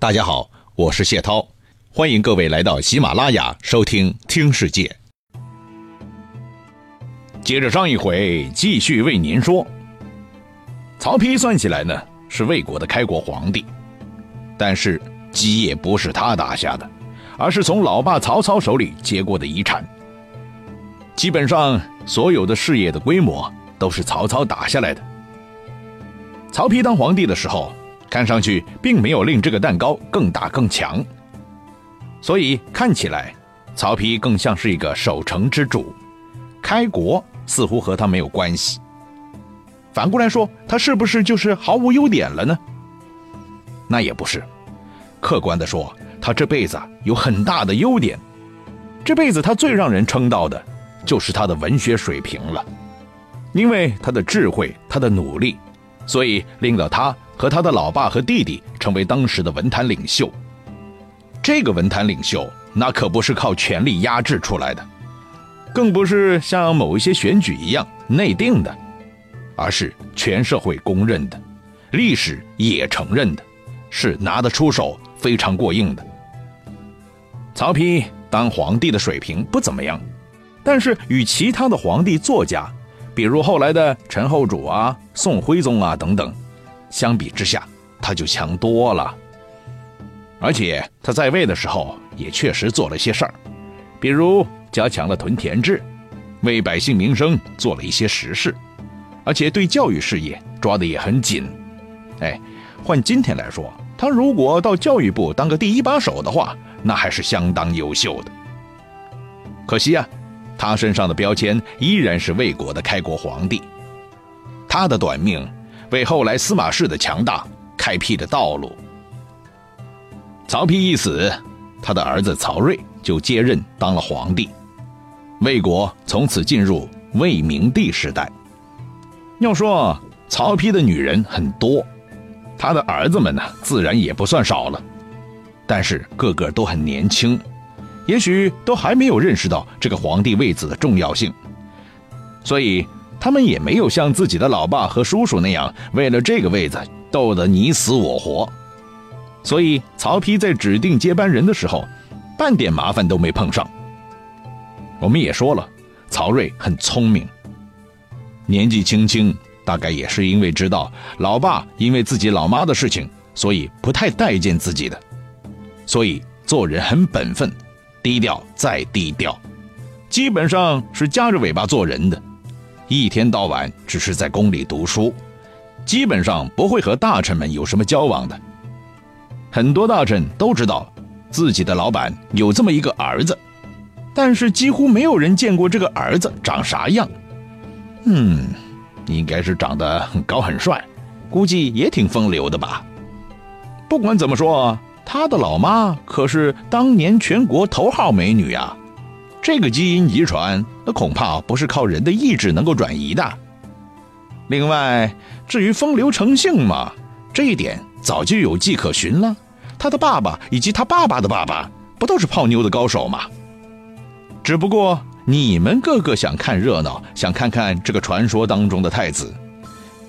大家好，我是谢涛，欢迎各位来到喜马拉雅收听《听世界》。接着上一回，继续为您说。曹丕算起来呢，是魏国的开国皇帝，但是基业不是他打下的，而是从老爸曹操手里接过的遗产。基本上所有的事业的规模都是曹操打下来的。曹丕当皇帝的时候。看上去并没有令这个蛋糕更大更强，所以看起来曹丕更像是一个守成之主，开国似乎和他没有关系。反过来说，他是不是就是毫无优点了呢？那也不是，客观的说，他这辈子有很大的优点。这辈子他最让人称道的，就是他的文学水平了，因为他的智慧，他的努力，所以令到他。和他的老爸和弟弟成为当时的文坛领袖。这个文坛领袖那可不是靠权力压制出来的，更不是像某一些选举一样内定的，而是全社会公认的，历史也承认的，是拿得出手、非常过硬的。曹丕当皇帝的水平不怎么样，但是与其他的皇帝作家，比如后来的陈后主啊、宋徽宗啊等等。相比之下，他就强多了。而且他在位的时候也确实做了些事儿，比如加强了屯田制，为百姓民生做了一些实事，而且对教育事业抓得也很紧。哎，换今天来说，他如果到教育部当个第一把手的话，那还是相当优秀的。可惜啊，他身上的标签依然是魏国的开国皇帝，他的短命。为后来司马氏的强大开辟了道路。曹丕一死，他的儿子曹睿就接任当了皇帝，魏国从此进入魏明帝时代。要说曹丕的女人很多，他的儿子们呢，自然也不算少了，但是个个都很年轻，也许都还没有认识到这个皇帝位子的重要性，所以。他们也没有像自己的老爸和叔叔那样为了这个位子斗得你死我活，所以曹丕在指定接班人的时候，半点麻烦都没碰上。我们也说了，曹睿很聪明，年纪轻轻，大概也是因为知道老爸因为自己老妈的事情，所以不太待见自己的，所以做人很本分，低调再低调，基本上是夹着尾巴做人的。一天到晚只是在宫里读书，基本上不会和大臣们有什么交往的。很多大臣都知道自己的老板有这么一个儿子，但是几乎没有人见过这个儿子长啥样。嗯，应该是长得很高很帅，估计也挺风流的吧。不管怎么说，他的老妈可是当年全国头号美女啊。这个基因遗传，那恐怕不是靠人的意志能够转移的。另外，至于风流成性嘛，这一点早就有迹可循了。他的爸爸以及他爸爸的爸爸，不都是泡妞的高手吗？只不过你们个个想看热闹，想看看这个传说当中的太子，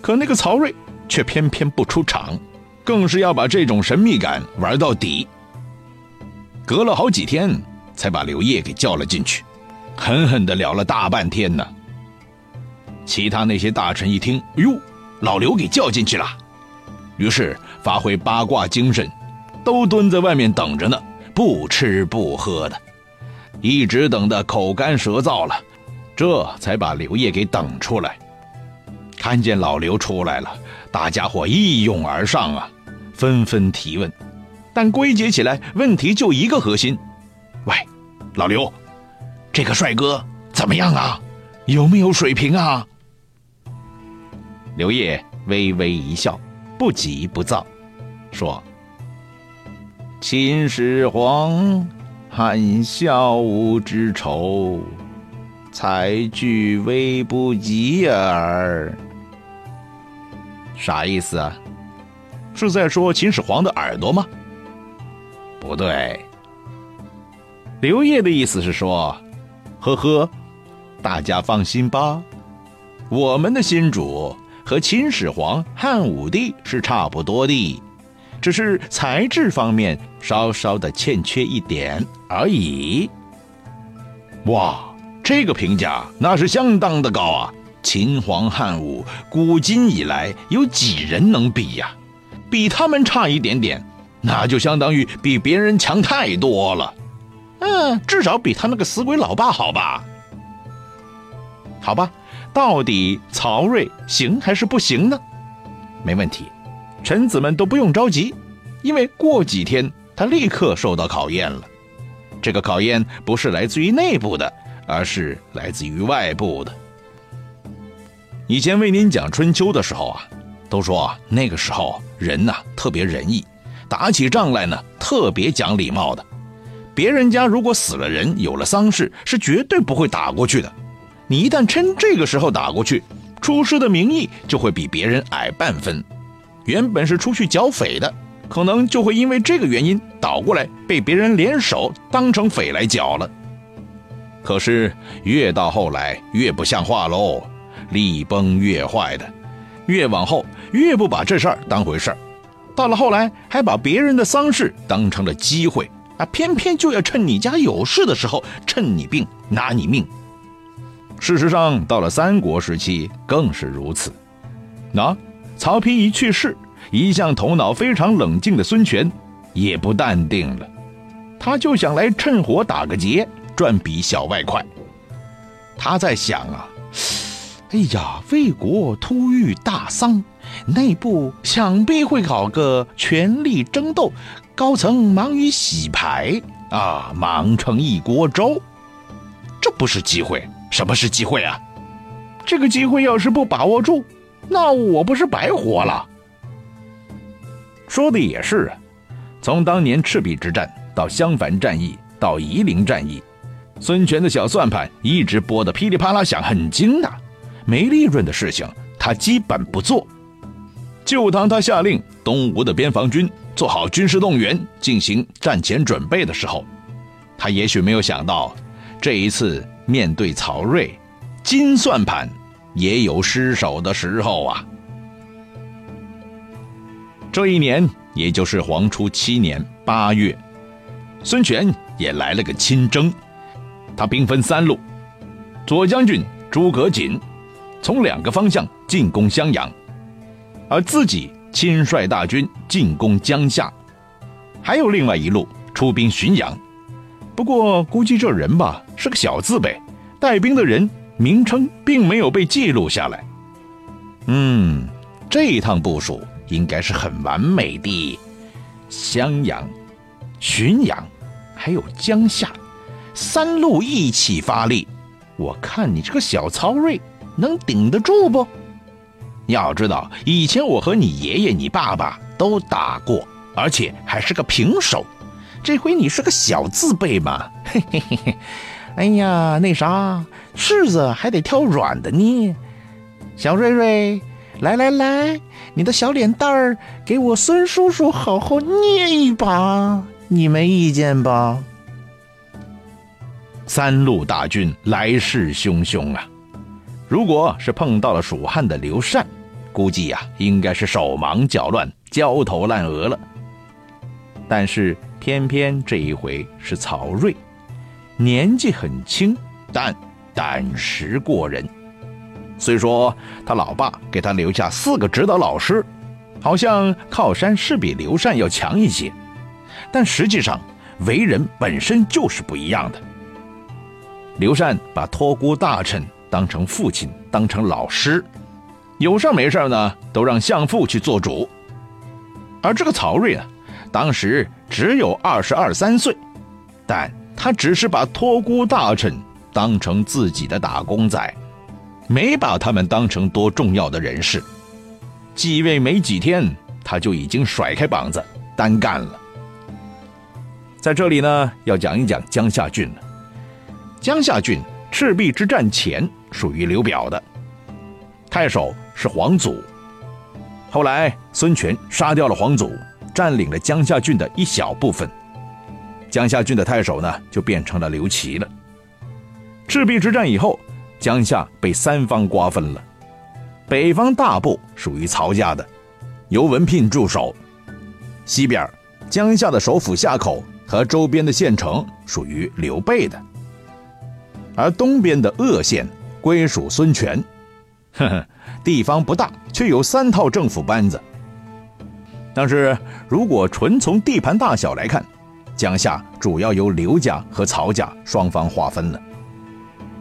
可那个曹睿却偏偏不出场，更是要把这种神秘感玩到底。隔了好几天。才把刘烨给叫了进去，狠狠的聊了大半天呢。其他那些大臣一听，哟，老刘给叫进去了，于是发挥八卦精神，都蹲在外面等着呢，不吃不喝的，一直等得口干舌燥了，这才把刘烨给等出来。看见老刘出来了，大家伙一拥而上啊，纷纷提问，但归结起来，问题就一个核心。喂，老刘，这个帅哥怎么样啊？有没有水平啊？刘烨微微一笑，不急不躁，说：“秦始皇含笑无之仇，才具微不及耳。”啥意思啊？是在说秦始皇的耳朵吗？不对。刘烨的意思是说：“呵呵，大家放心吧，我们的新主和秦始皇、汉武帝是差不多的，只是才智方面稍稍的欠缺一点而已。哇，这个评价那是相当的高啊！秦皇汉武，古今以来有几人能比呀？比他们差一点点，那就相当于比别人强太多了。嗯，至少比他那个死鬼老爸好吧？好吧，到底曹睿行还是不行呢？没问题，臣子们都不用着急，因为过几天他立刻受到考验了。这个考验不是来自于内部的，而是来自于外部的。以前为您讲春秋的时候啊，都说那个时候人呐特别仁义，打起仗来呢特别讲礼貌的。别人家如果死了人，有了丧事，是绝对不会打过去的。你一旦趁这个时候打过去，出师的名义就会比别人矮半分。原本是出去剿匪的，可能就会因为这个原因倒过来被别人联手当成匪来剿了。可是越到后来越不像话喽。力崩越坏的，越往后越不把这事儿当回事儿，到了后来还把别人的丧事当成了机会啊，偏偏就要趁你家有事的时候趁你病拿你命。事实上，到了三国时期更是如此。那曹丕一去世，一向头脑非常冷静的孙权也不淡定了，他就想来趁火打个劫，赚笔小外快。他在想啊。哎呀，魏国突遇大丧，内部想必会搞个权力争斗，高层忙于洗牌啊，忙成一锅粥。这不是机会，什么是机会啊？这个机会要是不把握住，那我不是白活了？说的也是啊，从当年赤壁之战到襄樊战役到夷陵战役，孙权的小算盘一直拨得噼里啪啦响，很精的。没利润的事情，他基本不做。就当他下令东吴的边防军做好军事动员，进行战前准备的时候，他也许没有想到，这一次面对曹睿，金算盘也有失手的时候啊。这一年，也就是黄初七年八月，孙权也来了个亲征，他兵分三路，左将军诸葛瑾。从两个方向进攻襄阳，而自己亲率大军进攻江夏，还有另外一路出兵浔阳。不过估计这人吧是个小字辈，带兵的人名称并没有被记录下来。嗯，这一趟部署应该是很完美的。襄阳、浔阳，还有江夏，三路一起发力，我看你这个小曹睿。能顶得住不？要知道，以前我和你爷爷、你爸爸都打过，而且还是个平手。这回你是个小字辈嘛？嘿 嘿嘿嘿。哎呀，那啥，柿子还得挑软的捏。小瑞瑞，来来来，你的小脸蛋儿给我孙叔叔好好捏一把，你没意见吧？三路大军来势汹汹啊！如果是碰到了蜀汉的刘禅，估计呀应该是手忙脚乱、焦头烂额了。但是偏偏这一回是曹睿，年纪很轻，但胆识过人。虽说他老爸给他留下四个指导老师，好像靠山是比刘禅要强一些，但实际上为人本身就是不一样的。刘禅把托孤大臣。当成父亲，当成老师，有事没事呢，都让相父去做主。而这个曹睿啊，当时只有二十二三岁，但他只是把托孤大臣当成自己的打工仔，没把他们当成多重要的人士。继位没几天，他就已经甩开膀子单干了。在这里呢，要讲一讲江夏郡了。江夏郡赤壁之战前。属于刘表的太守是黄祖，后来孙权杀掉了黄祖，占领了江夏郡的一小部分，江夏郡的太守呢就变成了刘琦了。赤壁之战以后，江夏被三方瓜分了，北方大部属于曹家的，由文聘驻守，西边江夏的首府夏口和周边的县城属于刘备的，而东边的鄂县归属孙权。呵呵，地方不大，却有三套政府班子。但是如果纯从地盘大小来看，江夏主要由刘家和曹家双方划分了。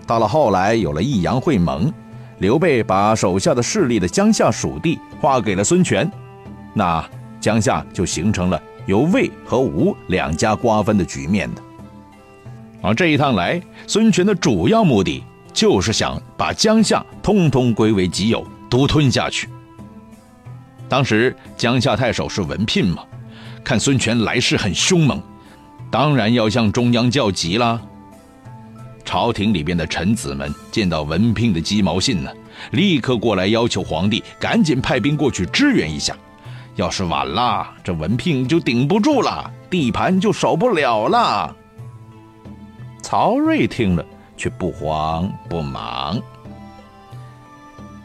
到了后来，有了益阳会盟，刘备把手下的势力的江夏属地划给了孙权，那江夏就形成了由魏和吴两家瓜分的局面的。而这一趟来，孙权的主要目的就是想把江夏通通归为己有，独吞下去。当时江夏太守是文聘嘛，看孙权来势很凶猛，当然要向中央叫急啦。朝廷里边的臣子们见到文聘的鸡毛信呢，立刻过来要求皇帝赶紧派兵过去支援一下。要是晚了，这文聘就顶不住了，地盘就守不了了。曹睿听了却不慌不忙，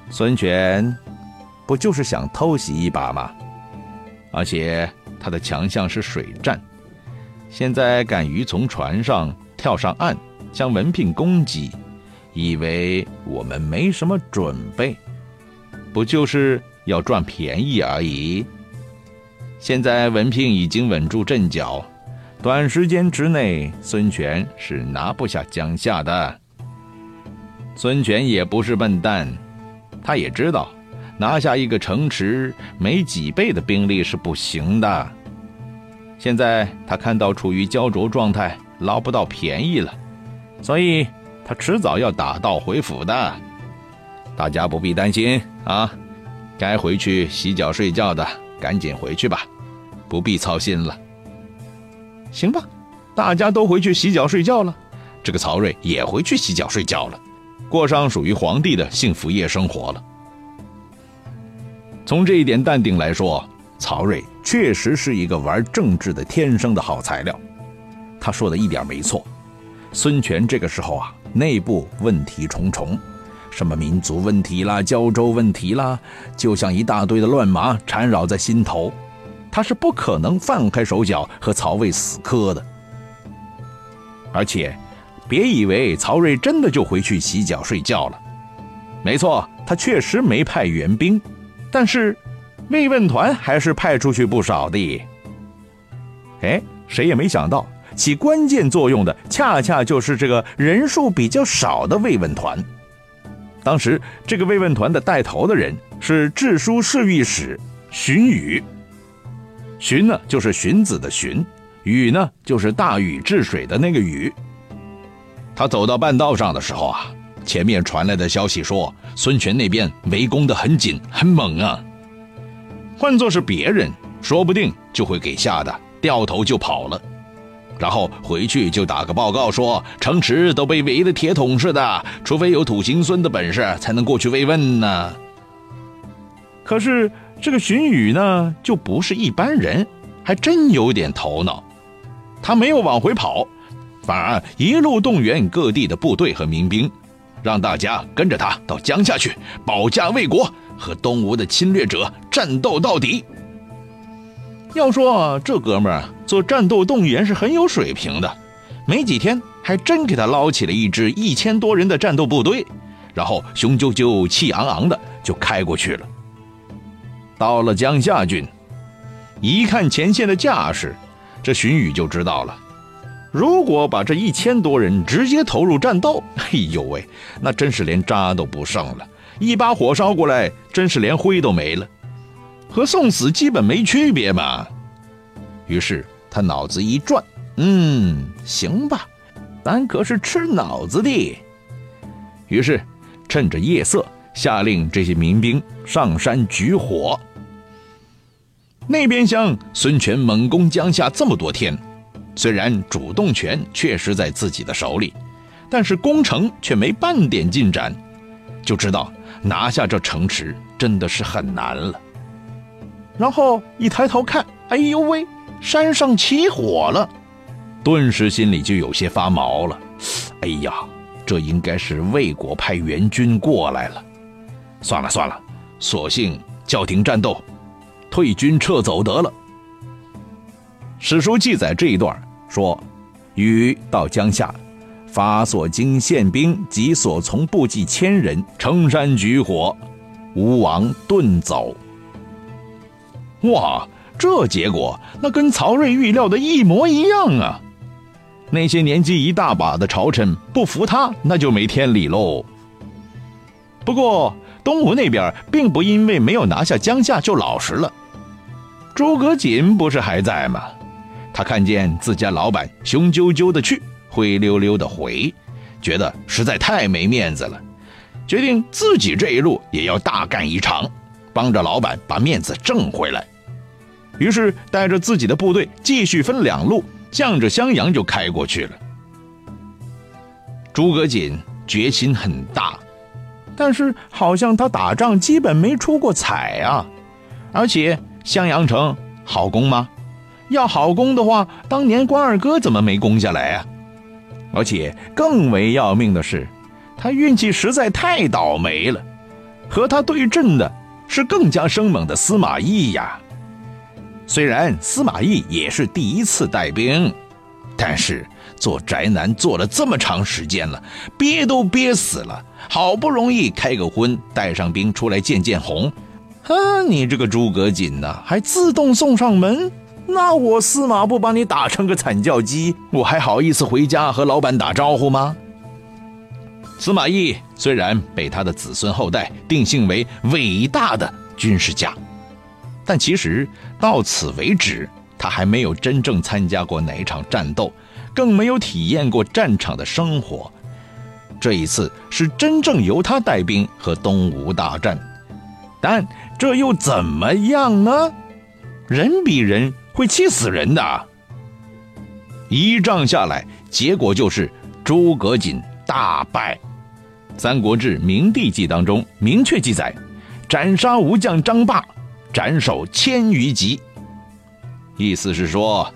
孙权。不就是想偷袭一把吗？而且他的强项是水战，现在敢于从船上跳上岸向文聘攻击，以为我们没什么准备，不就是要赚便宜而已？现在文聘已经稳住阵脚，短时间之内孙权是拿不下江夏的。孙权也不是笨蛋，他也知道。拿下一个城池，没几倍的兵力是不行的。现在他看到处于焦灼状态，捞不到便宜了，所以他迟早要打道回府的。大家不必担心啊，该回去洗脚睡觉的赶紧回去吧，不必操心了。行吧，大家都回去洗脚睡觉了，这个曹睿也回去洗脚睡觉了，过上属于皇帝的幸福夜生活了。从这一点淡定来说，曹睿确实是一个玩政治的天生的好材料。他说的一点没错。孙权这个时候啊，内部问题重重，什么民族问题啦、胶州问题啦，就像一大堆的乱麻缠绕在心头。他是不可能放开手脚和曹魏死磕的。而且，别以为曹睿真的就回去洗脚睡觉了。没错，他确实没派援兵。但是，慰问团还是派出去不少的。哎，谁也没想到，起关键作用的恰恰就是这个人数比较少的慰问团。当时，这个慰问团的带头的人是治书侍御史荀彧。荀呢，就是荀子的荀；禹呢，就是大禹治水的那个禹。他走到半道上的时候啊。前面传来的消息说，孙权那边围攻的很紧很猛啊。换做是别人，说不定就会给吓得掉头就跑了，然后回去就打个报告说城池都被围的铁桶似的，除非有土行孙的本事，才能过去慰问呢。可是这个荀彧呢，就不是一般人，还真有点头脑。他没有往回跑，反而一路动员各地的部队和民兵。让大家跟着他到江夏去保家卫国，和东吴的侵略者战斗到底。要说这哥们儿做战斗动员是很有水平的，没几天还真给他捞起了一支一千多人的战斗部队，然后雄赳赳、气昂昂的就开过去了。到了江夏郡，一看前线的架势，这荀彧就知道了。如果把这一千多人直接投入战斗，哎呦喂，那真是连渣都不剩了，一把火烧过来，真是连灰都没了，和送死基本没区别嘛。于是他脑子一转，嗯，行吧，咱可是吃脑子的。于是趁着夜色，下令这些民兵上山举火。那边厢孙权猛攻江夏这么多天。虽然主动权确实在自己的手里，但是攻城却没半点进展，就知道拿下这城池真的是很难了。然后一抬头看，哎呦喂，山上起火了，顿时心里就有些发毛了。哎呀，这应该是魏国派援军过来了。算了算了，索性叫停战斗，退军撤走得了。史书记载这一段说：“禹到江夏，发所经宪兵及所从部骑千人，乘山举火，吴王遁走。”哇，这结果那跟曹睿预料的一模一样啊！那些年纪一大把的朝臣不服他，那就没天理喽。不过东吴那边并不因为没有拿下江夏就老实了，诸葛瑾不是还在吗？他看见自家老板雄赳赳的去，灰溜溜的回，觉得实在太没面子了，决定自己这一路也要大干一场，帮着老板把面子挣回来。于是带着自己的部队继续分两路，向着襄阳就开过去了。诸葛瑾决心很大。但是好像他打仗基本没出过彩啊，而且襄阳城好攻吗？要好攻的话，当年关二哥怎么没攻下来啊？而且更为要命的是，他运气实在太倒霉了，和他对阵的是更加生猛的司马懿呀。虽然司马懿也是第一次带兵，但是。做宅男做了这么长时间了，憋都憋死了，好不容易开个荤，带上兵出来见见红，哼，你这个诸葛瑾呐，还自动送上门，那我司马不把你打成个惨叫鸡，我还好意思回家和老板打招呼吗？司马懿虽然被他的子孙后代定性为伟大的军事家，但其实到此为止，他还没有真正参加过哪一场战斗。更没有体验过战场的生活，这一次是真正由他带兵和东吴大战，但这又怎么样呢？人比人会气死人的。一仗下来，结果就是诸葛瑾大败。《三国志·明帝纪》当中明确记载，斩杀吴将张霸，斩首千余级，意思是说。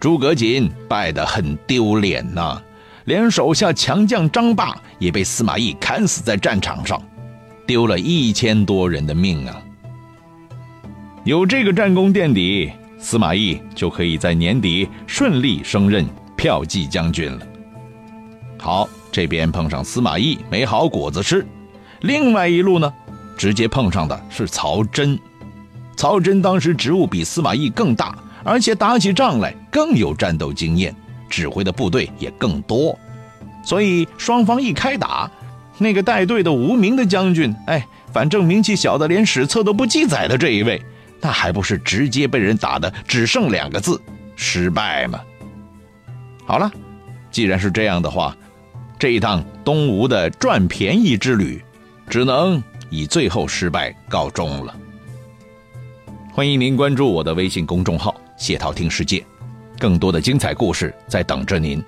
诸葛瑾败得很丢脸呐，连手下强将张霸也被司马懿砍死在战场上，丢了一千多人的命啊！有这个战功垫底，司马懿就可以在年底顺利升任骠骑将军了。好，这边碰上司马懿没好果子吃，另外一路呢，直接碰上的是曹真。曹真当时职务比司马懿更大。而且打起仗来更有战斗经验，指挥的部队也更多，所以双方一开打，那个带队的无名的将军，哎，反正名气小的连史册都不记载的这一位，那还不是直接被人打的只剩两个字失败吗？好了，既然是这样的话，这一趟东吴的赚便宜之旅，只能以最后失败告终了。欢迎您关注我的微信公众号。谢涛听世界，更多的精彩故事在等着您。